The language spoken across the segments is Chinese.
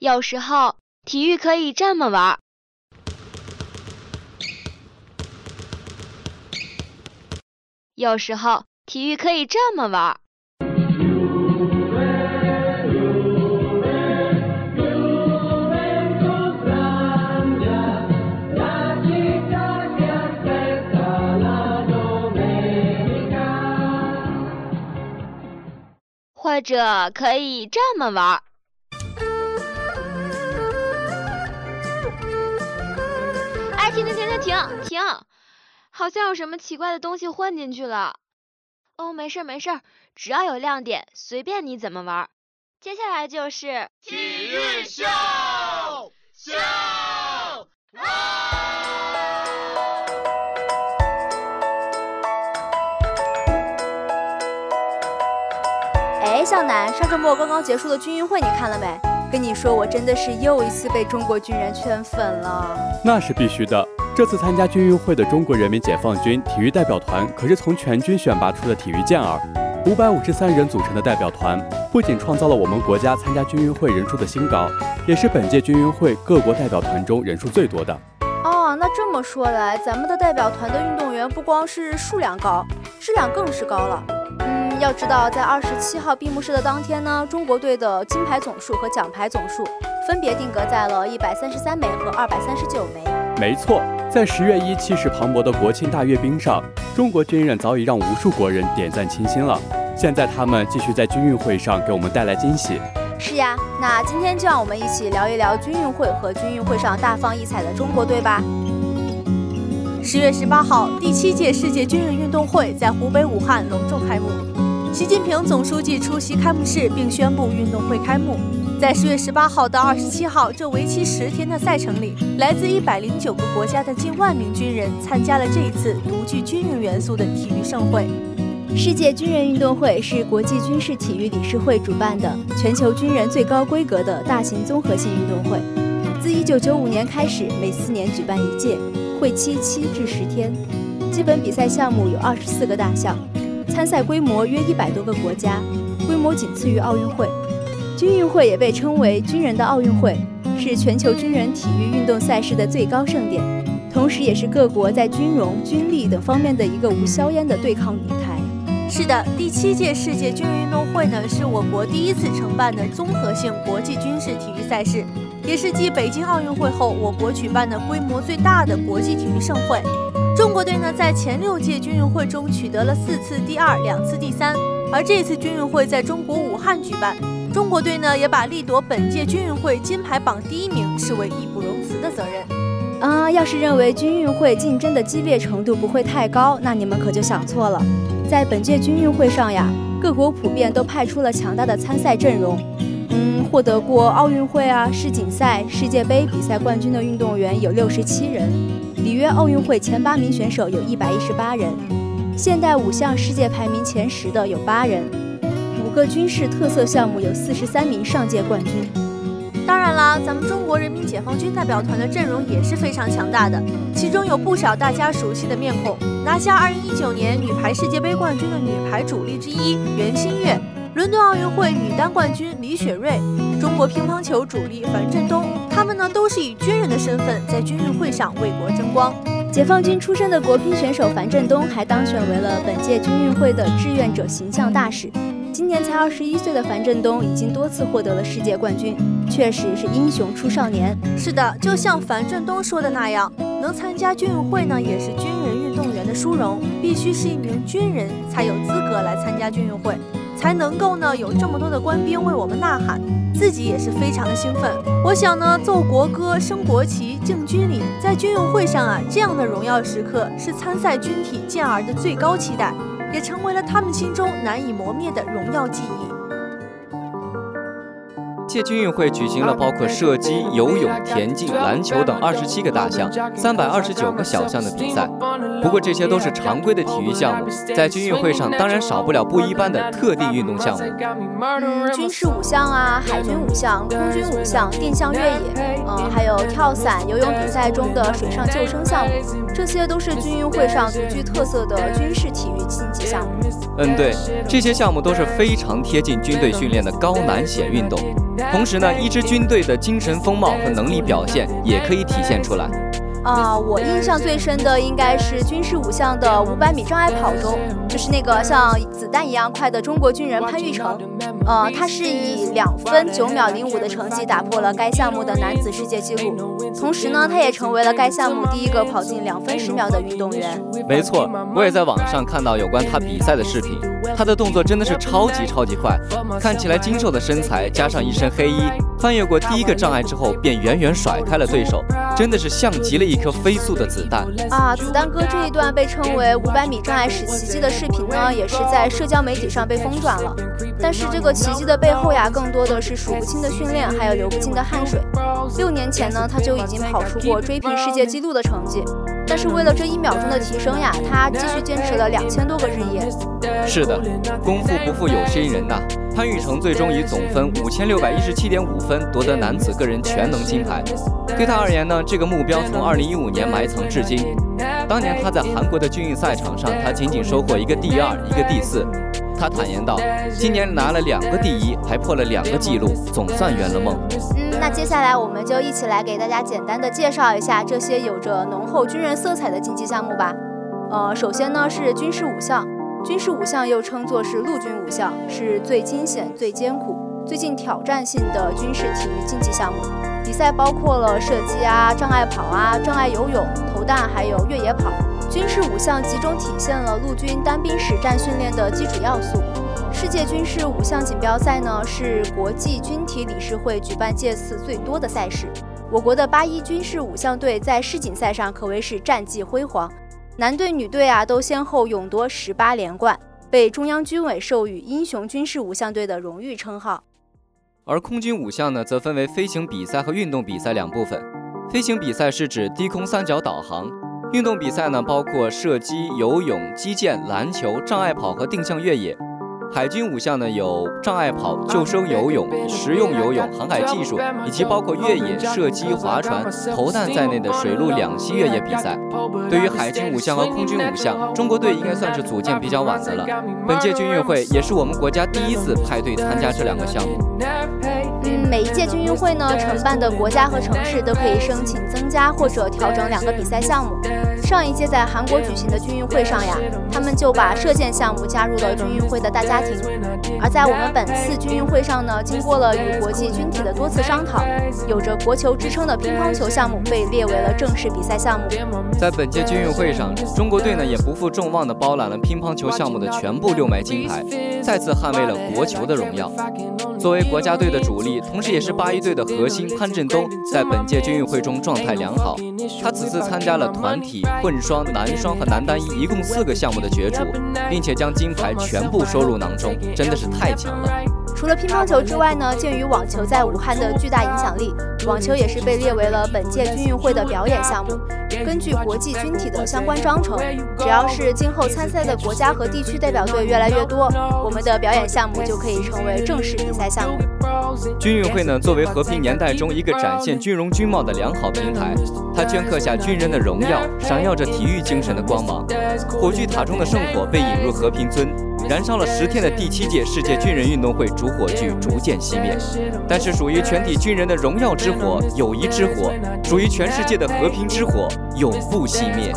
有时候体育可以这么玩。有时候体育可以这么玩。或者可以这么玩儿。停停！好像有什么奇怪的东西混进去了。哦，没事没事，只要有亮点，随便你怎么玩。接下来就是体育秀秀。哎，向南，上周末刚刚结束的军运会你看了没？跟你说，我真的是又一次被中国军人圈粉了。那是必须的。这次参加军运会的中国人民解放军体育代表团，可是从全军选拔出的体育健儿，五百五十三人组成的代表团，不仅创造了我们国家参加军运会人数的新高，也是本届军运会各国代表团中人数最多的。哦，那这么说来，咱们的代表团的运动员不光是数量高，质量更是高了。嗯要知道，在二十七号闭幕式的当天呢，中国队的金牌总数和奖牌总数分别定格在了一百三十三枚和二百三十九枚。没错，在十月一气势磅礴的国庆大阅兵上，中国军人早已让无数国人点赞倾心了。现在他们继续在军运会上给我们带来惊喜。是呀，那今天就让我们一起聊一聊军运会和军运会上大放异彩的中国队吧。十月十八号，第七届世界军人运动会在湖北武汉隆重开幕。习近平总书记出席开幕式并宣布运动会开幕。在十月十八号到二十七号这为期十天的赛程里，来自一百零九个国家的近万名军人参加了这一次独具军人元素的体育盛会。世界军人运动会是国际军事体育理事会主办的全球军人最高规格的大型综合性运动会。自一九九五年开始，每四年举办一届，会期七至十天。基本比赛项目有二十四个大项。参赛规模约一百多个国家，规模仅次于奥运会。军运会也被称为“军人的奥运会”，是全球军人体育运动赛事的最高盛典，同时也是各国在军容、军力等方面的一个无硝烟的对抗舞台。是的，第七届世界军人运动会呢，是我国第一次承办的综合性国际军事体育赛事，也是继北京奥运会后，我国举办的规模最大的国际体育盛会。中国队呢，在前六届军运会中取得了四次第二，两次第三。而这次军运会在中国武汉举办，中国队呢也把力夺本届军运会金牌榜第一名视为义不容辞的责任。啊，要是认为军运会竞争的激烈程度不会太高，那你们可就想错了。在本届军运会上呀，各国普遍都派出了强大的参赛阵容。嗯，获得过奥运会啊、世锦赛、世界杯比赛冠军的运动员有六十七人。里约奥运会前八名选手有一百一十八人，现代五项世界排名前十的有八人，个军事特色项目有四十三名上届冠军。当然啦，咱们中国人民解放军代表团的阵容也是非常强大的，其中有不少大家熟悉的面孔，拿下二零一九年女排世界杯冠军的女排主力之一袁心玥。伦敦奥运会女单冠军李雪芮，中国乒乓球主力樊振东，他们呢都是以军人的身份在军运会上为国争光。解放军出身的国乒选手樊振东还当选为了本届军运会的志愿者形象大使。今年才二十一岁的樊振东已经多次获得了世界冠军，确实是英雄出少年。是的，就像樊振东说的那样，能参加军运会呢，也是军人运动员的殊荣，必须是一名军人才有资格来参加军运会。才能够呢有这么多的官兵为我们呐喊，自己也是非常的兴奋。我想呢奏国歌、升国旗、敬军礼，在军运会上啊这样的荣耀时刻是参赛军体健儿的最高期待，也成为了他们心中难以磨灭的荣耀记忆。届军运会举行了包括射击、游泳、田径、篮球等二十七个大项、三百二十九个小项的比赛。不过这些都是常规的体育项目，在军运会上当然少不了不一般的特定运动项目。嗯，军事五项啊，海军五项、空军五项、定向越野，嗯，还有跳伞、游泳比赛中的水上救生项目。这些都是军运会上独具特色的军事体育竞技项目。嗯，对，这些项目都是非常贴近军队训练的高难险运动。同时呢，一支军队的精神风貌和能力表现也可以体现出来。啊，我印象最深的应该是军事五项的五百米障碍跑中，就是那个像子弹一样快的中国军人潘玉成，呃，他是以两分九秒零五的成绩打破了该项目的男子世界纪录，同时呢，他也成为了该项目第一个跑进两分十秒的运动员。没错，我也在网上看到有关他比赛的视频，他的动作真的是超级超级快，看起来精瘦的身材加上一身黑衣，翻越过第一个障碍之后便远远甩开了对手，真的是像极了一。颗飞速的子弹啊！子弹哥这一段被称为五百米障碍史奇迹的视频呢，也是在社交媒体上被疯转了。但是这个奇迹的背后呀，更多的是数不清的训练，还有流不尽的汗水。六年前呢，他就已经跑出过追平世界纪录的成绩。但是为了这一秒钟的提升呀，他继续坚持了两千多个日夜。是的，功夫不负有心人呐。潘玉成最终以总分五千六百一十七点五分夺得男子个人全能金牌。对他而言呢，这个目标从二零一五年埋藏至今。当年他在韩国的军运赛场上，他仅仅收获一个第二，一个第四。他坦言道：“今年拿了两个第一，还破了两个纪录，总算圆了梦。”嗯，那接下来我们就一起来给大家简单的介绍一下这些有着浓厚军人色彩的竞技项目吧。呃，首先呢是军事五项，军事五项又称作是陆军五项，是最惊险、最艰苦、最近挑战性的军事体育竞技项目。比赛包括了射击啊、障碍跑啊、障碍游泳、投弹，还有越野跑。军事五项集中体现了陆军单兵实战训练的基础要素。世界军事五项锦标赛呢，是国际军体理事会举办届次最多的赛事。我国的八一军事五项队在世锦赛上可谓是战绩辉煌，男队、女队啊都先后勇夺十八连冠，被中央军委授予“英雄军事五项队”的荣誉称号。而空军五项呢，则分为飞行比赛和运动比赛两部分。飞行比赛是指低空三角导航。运动比赛呢，包括射击、游泳、击剑、篮球、障碍跑和定向越野。海军五项呢有障碍跑、救生游泳、实用游泳、航海技术，以及包括越野、射击、划船、投弹在内的水陆两栖越野比赛。对于海军五项和空军五项，中国队应该算是组建比较晚的了。本届军运会也是我们国家第一次派队参加这两个项目。嗯，每一届军运会呢，承办的国家和城市都可以申请增加或者调整两个比赛项目。上一届在韩国举行的军运会上呀，他们就把射箭项目加入了军运会的大家庭。而在我们本次军运会上呢，经过了与国际军体的多次商讨，有着国球之称的乒乓球项目被列为了正式比赛项目。在本届军运会上，中国队呢也不负众望地包揽了乒乓球项目的全部六枚金牌，再次捍卫了国球的荣耀。作为国家队的主力，同时也是八一队的核心，潘振东在本届军运会中状态良好。他此次参加了团体、混双、男双和男单一一共四个项目的角逐，并且将金牌全部收入囊中，真的是太强了。除了乒乓球之外呢，鉴于网球在武汉的巨大影响力，网球也是被列为了本届军运会的表演项目。根据国际军体的相关章程，只要是今后参赛的国家和地区代表队越来越多，我们的表演项目就可以成为正式比赛项目。军运会呢，作为和平年代中一个展现军容军貌的良好平台，它镌刻下军人的荣耀，闪耀着体育精神的光芒。火炬塔中的圣火被引入和平尊，燃烧了十天的第七届世界军人运动会主火炬逐渐熄灭。但是，属于全体军人的荣耀之火、友谊之火，属于全世界的和平之火，永不熄灭。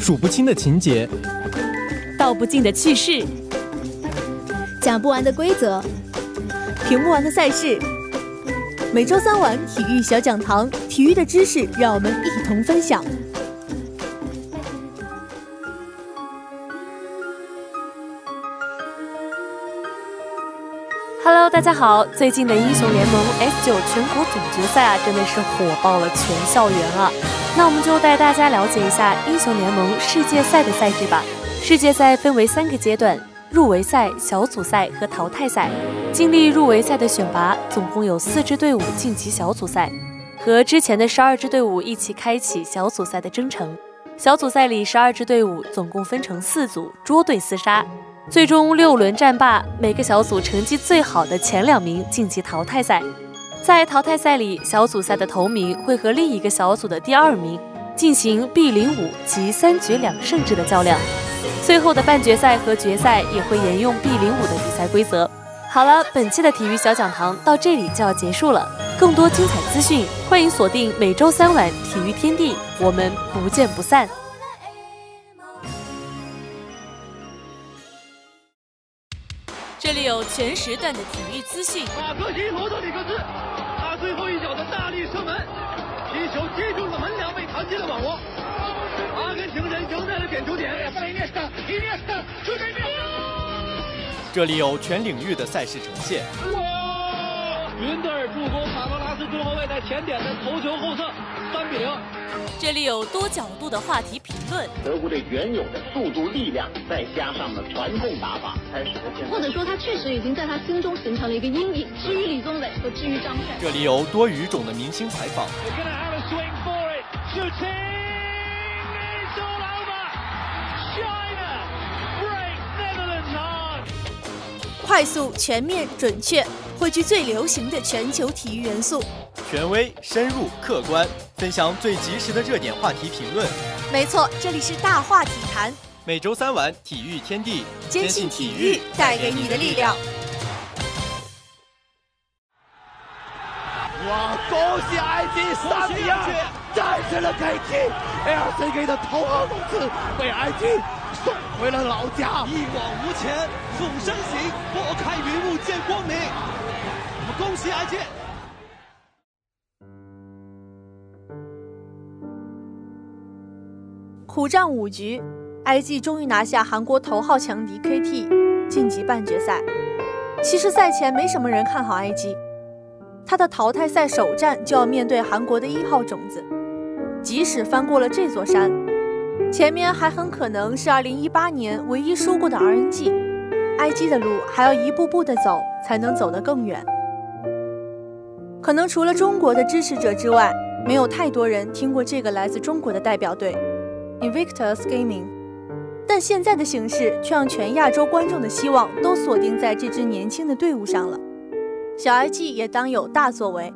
数不清的情节，道不尽的趣事，讲不完的规则，评不完的赛事。每周三晚体育小讲堂，体育的知识让我们一同分享。Hello，大家好！最近的英雄联盟 S 九全国总决赛啊，真的是火爆了全校园啊！那我们就带大家了解一下英雄联盟世界赛的赛制吧。世界赛分为三个阶段：入围赛、小组赛和淘汰赛。经历入围赛的选拔，总共有四支队伍晋级小组赛，和之前的十二支队伍一起开启小组赛的征程。小组赛里十二支队伍总共分成四组，捉对厮杀，最终六轮战罢，每个小组成绩最好的前两名晋级淘汰赛。在淘汰赛里，小组赛的头名会和另一个小组的第二名进行 B 零五及三局两胜制的较量。最后的半决赛和决赛也会沿用 B 零五的比赛规则。好了，本期的体育小讲堂到这里就要结束了。更多精彩资讯，欢迎锁定每周三晚体育天地，我们不见不散。这里有全时段的体育资讯。马克西罗德里克斯，他最后一脚的大力射门，皮球击中了门梁，被弹进了网窝。阿根廷人赢在了点球点。这里有全领域的赛事呈现。哇！云德尔助攻卡罗拉斯中后卫在前点的头球后侧，三比零。这里有多角度的话题评论。德国队原有的速度、力量，再加上了传控打法，才使得现。或者说，他确实已经在他心中形成了一个阴影。至于李宗伟和至于张帅。这里有多语种的明星采访。快速、全面、准确，汇聚最流行的全球体育元素。权威、深入、客观，分享最及时的热点话题评论。没错，这里是大话体坛。每周三晚，体育天地，坚信体育带给你的力量。哇！恭喜埃及三比二战胜了 KT，LCK 的头号种子被 IG。送回了老家，一往无前，凤山行，拨开云雾见光明。我们恭喜 iG，！苦战五局，，iG 终于拿下韩国头号强敌 KT，晋级半决赛。其实赛前没什么人看好 iG，，他的淘汰赛首战就要面对韩国的一号种子，即使翻过了这座山。前面还很可能是2018年唯一输过的 RNG，IG 的路还要一步步的走，才能走得更远。可能除了中国的支持者之外，没有太多人听过这个来自中国的代表队 Invictus Gaming。但现在的形势却让全亚洲观众的希望都锁定在这支年轻的队伍上了。小 IG 也当有大作为，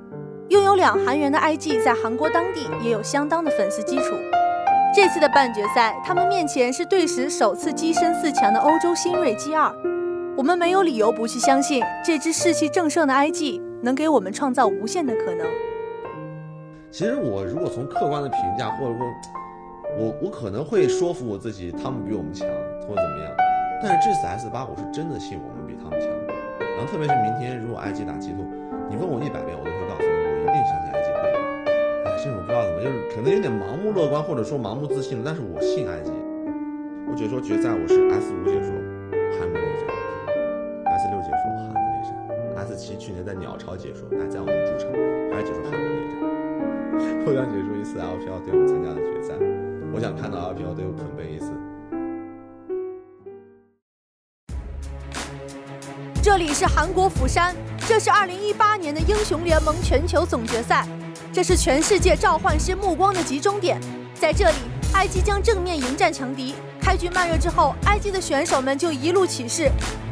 拥有两韩元的 IG 在韩国当地也有相当的粉丝基础。这次的半决赛，他们面前是队史首次跻身四强的欧洲新锐 G2。我们没有理由不去相信这支士气正盛的 IG 能给我们创造无限的可能。其实我如果从客观的评价，或者说，我我可能会说服我自己，他们比我们强，或者怎么样。但是这次 S 八，我是真的信我们比他们强。然后特别是明天如果 IG 打 G2，你问我一百遍，我都这种不知道怎么，就是可能有点盲目乐观，或者说盲目自信了。但是我信埃及。我解说决赛我是 S 五解说汉姆内战，S 六解说汉姆内战，S 七去年在鸟巢解说，哎，在我们主场还是解说汉姆内战。我想解说一次 LPL 队伍参加的决赛，我想看到 LPL 队伍捧杯一次。这里是韩国釜山，这是2018年的英雄联盟全球总决赛。这是全世界召唤师目光的集中点，在这里，，IG 将正面迎战强敌。开局慢热之后，，IG 的选手们就一路起势，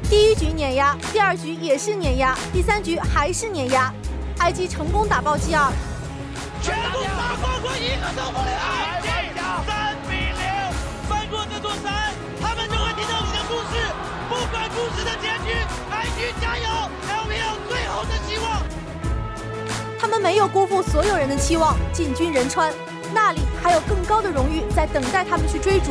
第一局碾压，第二局也是碾压，第三局还是碾压，，IG 成功打爆 G2，全部打光光，一个都不留。没有辜负所有人的期望，进军仁川，那里还有更高的荣誉在等待他们去追逐。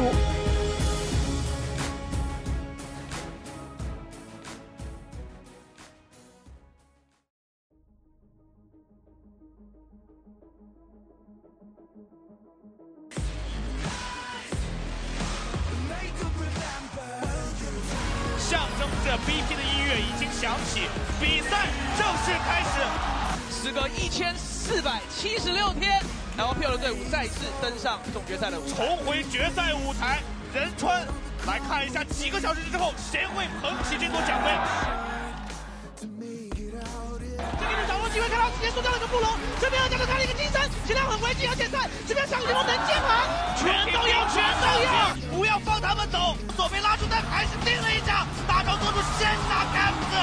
机会，看到直接输掉了个布隆，这边又加克开了一个金身，质量很危急，要减赛，这边上联盟能接盘，全都要全都要，不要放他们走。左边拉出但还是定了一下，大招做出先拿杆子。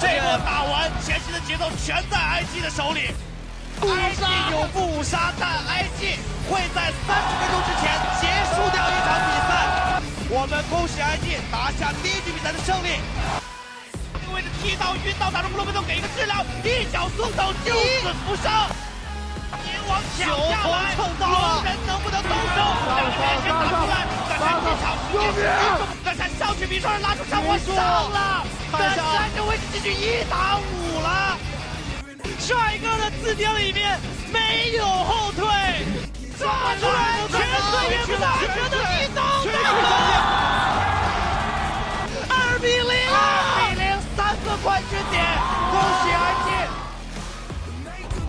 这波打完，前期的节奏全在 IG 的手里。IG 有不五杀，但 IG 会在三十分钟之前结束掉一场比赛。我们恭喜 IG 拿下第一局比赛的胜利。踢到晕倒，打中布洛贝多给一个治疗，一脚松手救死扶伤。银王抢下来，龙人能不能动手？两个连线打出来，但是这场也是但是上去比双人拉出枪，我上了，但是这位置进去一打五了。帅哥的字典里面没有后退，抓出来全岁月大神的冠军点，恭喜 IG。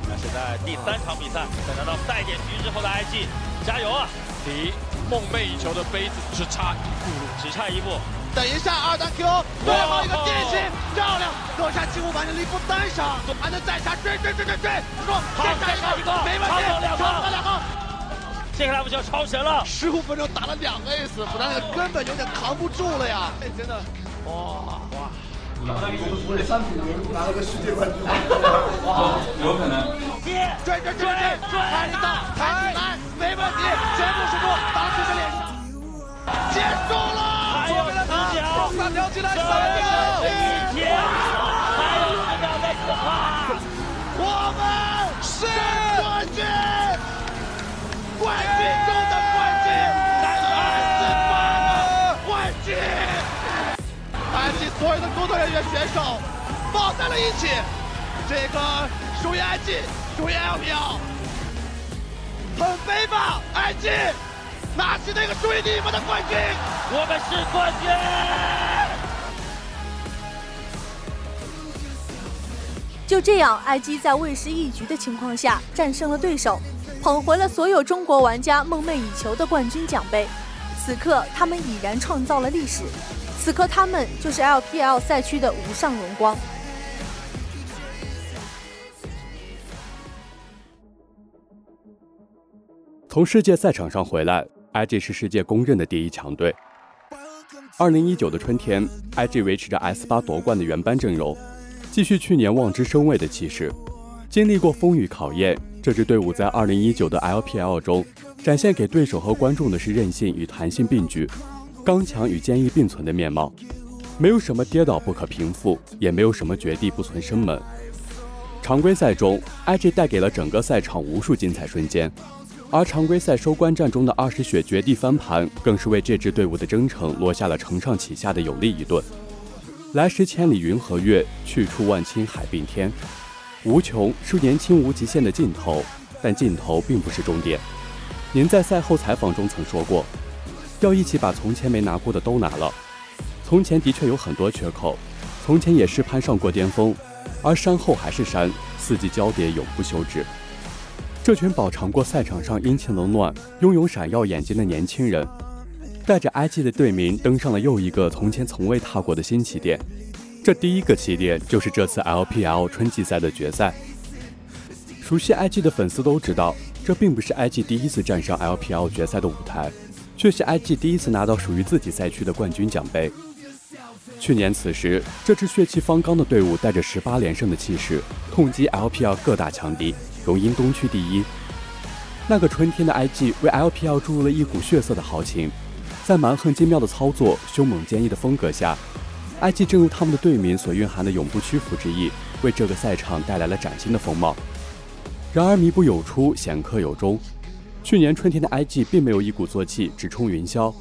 那现在第三场比赛，在拿到赛点局之后的 IG，加油啊！离梦寐以求的杯子只差一步路，只差一步。等一下，二单 Q，最后一个电信，漂亮，夺下进攻板的力不单杀，还能再杀，追追追追追，说再杀一个，没问题，超了两个。接下来我们就要超神了，十五分钟打了两个 S，不然根本有点扛不住了呀！哎，真的，哇哇！我的商品拿了个世界冠军，哇，有可能。追，追追追追，抬抬起来，没问题，全部输出，打出这脸上，结束了。左边的直角，三条进来，三工作人员、选手抱在了一起，这个属于 IG，，属于 LPL，很悲吧，IG，。拿起那个属于你们的冠军！我们是冠军！就这样，IG 在未失一局的情况下战胜了对手，捧回了所有中国玩家梦寐以求的冠军奖杯。此刻，他们已然创造了历史。此刻，他们就是 LPL 赛区的无上荣光。从世界赛场上回来，IG 是世界公认的第一强队。二零一九的春天，IG 维持着 S 八夺冠的原班阵容，继续去年望之生畏的气势。经历过风雨考验，这支队伍在二零一九的 LPL 中，展现给对手和观众的是韧性与弹性并举、刚强与坚毅并存的面貌。没有什么跌倒不可平复，也没有什么绝地不存生门。常规赛中，IG 带给了整个赛场无数精彩瞬间。而常规赛收官战中的二十血绝地翻盘，更是为这支队伍的征程落下了承上启下的有力一盾。来时千里云和月，去处万顷海并天。无穷是年轻无极限的尽头，但尽头并不是终点。您在赛后采访中曾说过，要一起把从前没拿过的都拿了。从前的确有很多缺口，从前也是攀上过巅峰，而山后还是山，四季交叠永不休止。这群饱尝过赛场上阴晴冷暖、拥有闪耀眼睛的年轻人，带着 IG 的队名登上了又一个从前从未踏过的新起点。这第一个起点就是这次 LPL 春季赛的决赛。熟悉 IG 的粉丝都知道，这并不是 IG 第一次站上 LPL 决赛的舞台，却是 IG 第一次拿到属于自己赛区的冠军奖杯。去年此时，这支血气方刚的队伍带着十八连胜的气势，痛击 LPL 各大强敌。荣膺东区第一。那个春天的 IG 为 LPL 注入了一股血色的豪情，在蛮横精妙的操作、凶猛坚毅的风格下，IG 正如他们的队名所蕴含的永不屈服之意，为这个赛场带来了崭新的风貌。然而弥补有出，险客有终。去年春天的 IG 并没有一鼓作气直冲云霄，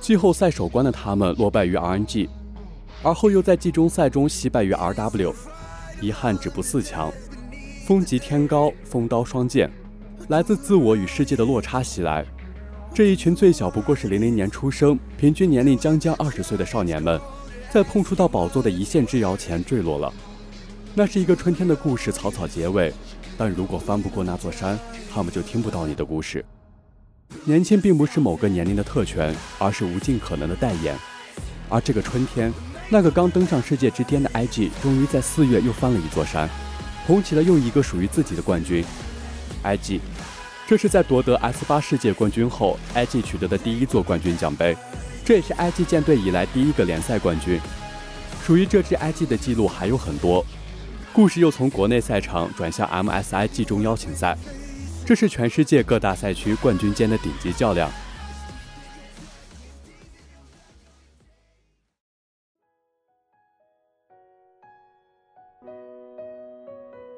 季后赛首关的他们落败于 RNG，而后又在季中赛中惜败于 RW，遗憾止步四强。风急天高，风刀双剑，来自自我与世界的落差袭来。这一群最小不过是零零年出生，平均年龄将将二十岁的少年们，在碰触到宝座的一线之遥前坠落了。那是一个春天的故事，草草结尾。但如果翻不过那座山，他们就听不到你的故事。年轻并不是某个年龄的特权，而是无尽可能的代言。而这个春天，那个刚登上世界之巅的 IG，终于在四月又翻了一座山。捧起了又一个属于自己的冠军，IG，这是在夺得 S 八世界冠军后，IG 取得的第一座冠军奖杯，这也是 IG 舰队以来第一个联赛冠军。属于这支 IG 的记录还有很多。故事又从国内赛场转向 MSI 季中邀请赛，这是全世界各大赛区冠军间的顶级较量。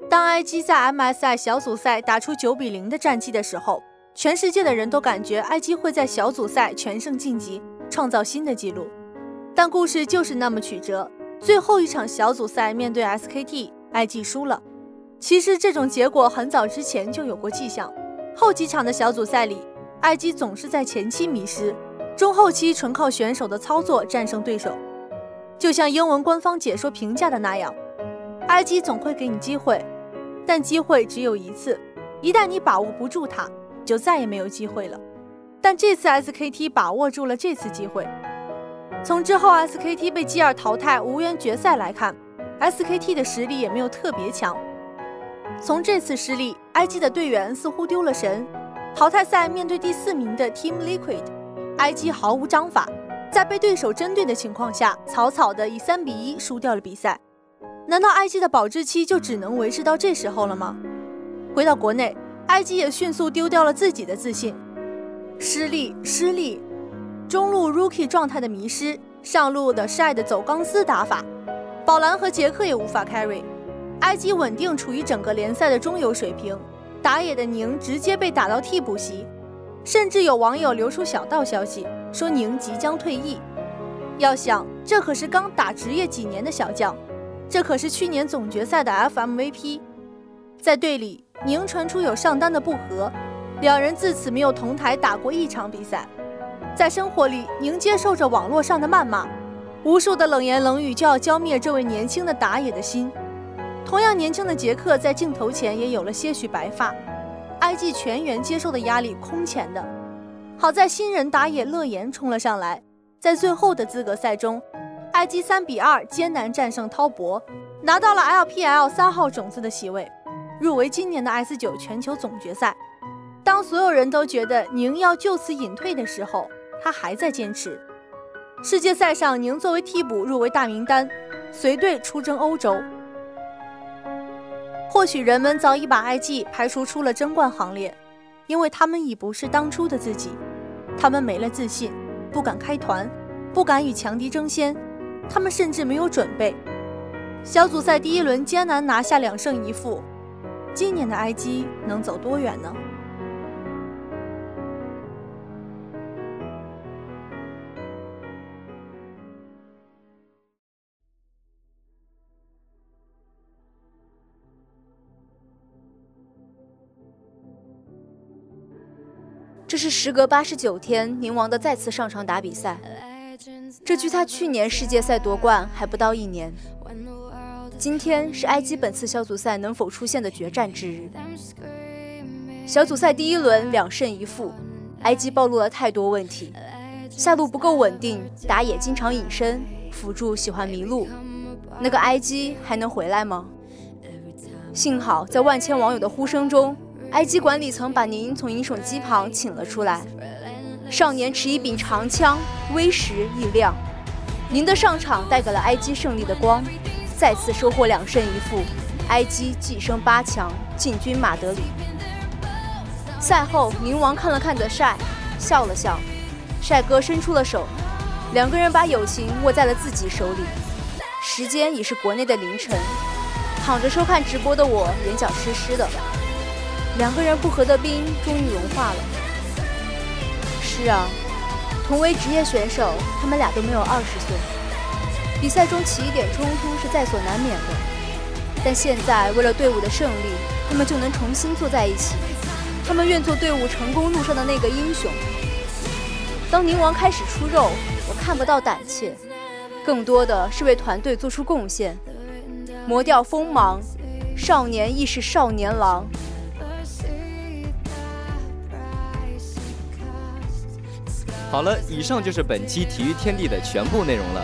当 IG 在 MSI 小组赛打出九比零的战绩的时候，全世界的人都感觉 IG 会在小组赛全胜晋级，创造新的纪录。但故事就是那么曲折，最后一场小组赛面对 SKT IG 输了。其实这种结果很早之前就有过迹象，后几场的小组赛里，IG 总是在前期迷失，中后期纯靠选手的操作战胜对手。就像英文官方解说评价的那样，IG 总会给你机会。但机会只有一次，一旦你把握不住它，就再也没有机会了。但这次 SKT 把握住了这次机会。从之后 SKT 被 G2 淘汰无缘决赛来看，SKT 的实力也没有特别强。从这次失利，IG 的队员似乎丢了神。淘汰赛面对第四名的 Team Liquid，IG 毫无章法，在被对手针对的情况下，草草的以三比一输掉了比赛。难道 IG 的保质期就只能维持到这时候了吗？回到国内，IG 也迅速丢掉了自己的自信，失利，失利，中路 Rookie 状态的迷失，上路的 Shad 走钢丝打法，宝蓝和杰克也无法 carry，IG 稳定处于整个联赛的中游水平，打野的宁直接被打到替补席，甚至有网友流出小道消息说宁即将退役。要想，这可是刚打职业几年的小将。这可是去年总决赛的 FMVP，在队里，宁传出有上单的不和，两人自此没有同台打过一场比赛。在生活里，宁接受着网络上的谩骂，无数的冷言冷语就要浇灭这位年轻的打野的心。同样年轻的杰克在镜头前也有了些许白发，IG 全员接受的压力空前的。好在新人打野乐言冲了上来，在最后的资格赛中。IG 三比二艰难战胜滔博，拿到了 LPL 三号种子的席位，入围今年的 S 九全球总决赛。当所有人都觉得宁要就此隐退的时候，他还在坚持。世界赛上，宁作为替补入围大名单，随队出征欧洲。或许人们早已把 IG 排除出了争冠行列，因为他们已不是当初的自己，他们没了自信，不敢开团，不敢与强敌争先。他们甚至没有准备。小组赛第一轮艰难拿下两胜一负，今年的 IG 能走多远呢？这是时隔八十九天，宁王的再次上场打比赛。这距他去年世界赛夺冠还不到一年。今天是 IG 本次小组赛能否出现的决战之日。小组赛第一轮两胜一负，IG 暴露了太多问题：下路不够稳定，打野经常隐身，辅助喜欢迷路。那个 IG 还能回来吗？幸好在万千网友的呼声中，IG 管理层把您从饮水机旁请了出来。少年持一柄长枪，威实亦亮。您的上场带给了 IG 胜利的光，再次收获两胜一负，IG 晋升八强，进军马德里。赛后，宁王看了看德帅，笑了笑。帅哥伸出了手，两个人把友情握在了自己手里。时间已是国内的凌晨，躺着收看直播的我，眼角湿湿的。两个人不和的冰终于融化了。是啊，同为职业选手，他们俩都没有二十岁。比赛中起一点冲突是在所难免的，但现在为了队伍的胜利，他们就能重新坐在一起。他们愿做队伍成功路上的那个英雄。当宁王开始出肉，我看不到胆怯，更多的是为团队做出贡献。磨掉锋芒，少年亦是少年郎。好了，以上就是本期体育天地的全部内容了。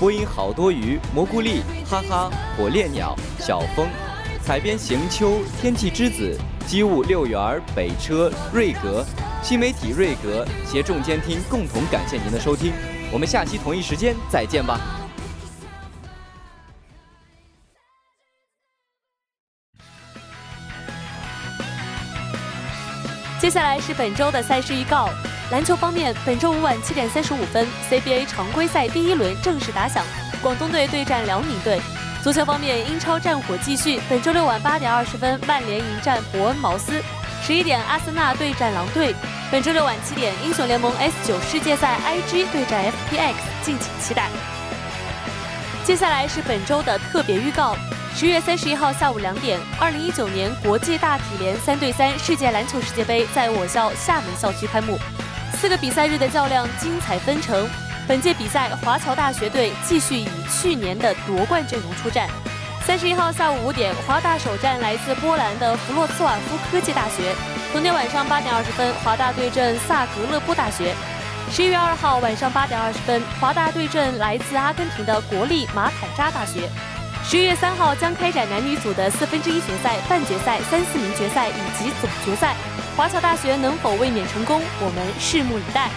播音好多鱼、蘑菇粒、哈哈、火烈鸟、小风，采编行秋、天气之子、机务六元、北车、瑞格、新媒体瑞格携众监听共同感谢您的收听。我们下期同一时间再见吧。接下来是本周的赛事预告。篮球方面，本周五晚七点三十五分，CBA 常规赛第一轮正式打响，广东队对战辽宁队。足球方面，英超战火继续，本周六晚八点二十分，曼联迎战伯恩茅斯；十一点，阿森纳对战狼队。本周六晚七点，英雄联盟 S 九世界赛 IG 对战 FPX，敬请期待。接下来是本周的特别预告。十月三十一号下午两点，二零一九年国际大体联三对三世界篮球世界杯在我校厦门校区开幕。四个比赛日的较量精彩纷呈。本届比赛，华侨大学队继续以去年的夺冠阵容出战。三十一号下午五点，华大首战来自波兰的弗洛茨瓦夫科技大学。同天晚上八点二十分，华大对阵萨格勒布大学。十一月二号晚上八点二十分，华大对阵来自阿根廷的国立马坦扎大学。十一月三号将开展男女组的四分之一决赛、半决赛、三四名决赛以及总决赛，华侨大学能否卫冕成功？我们拭目以待。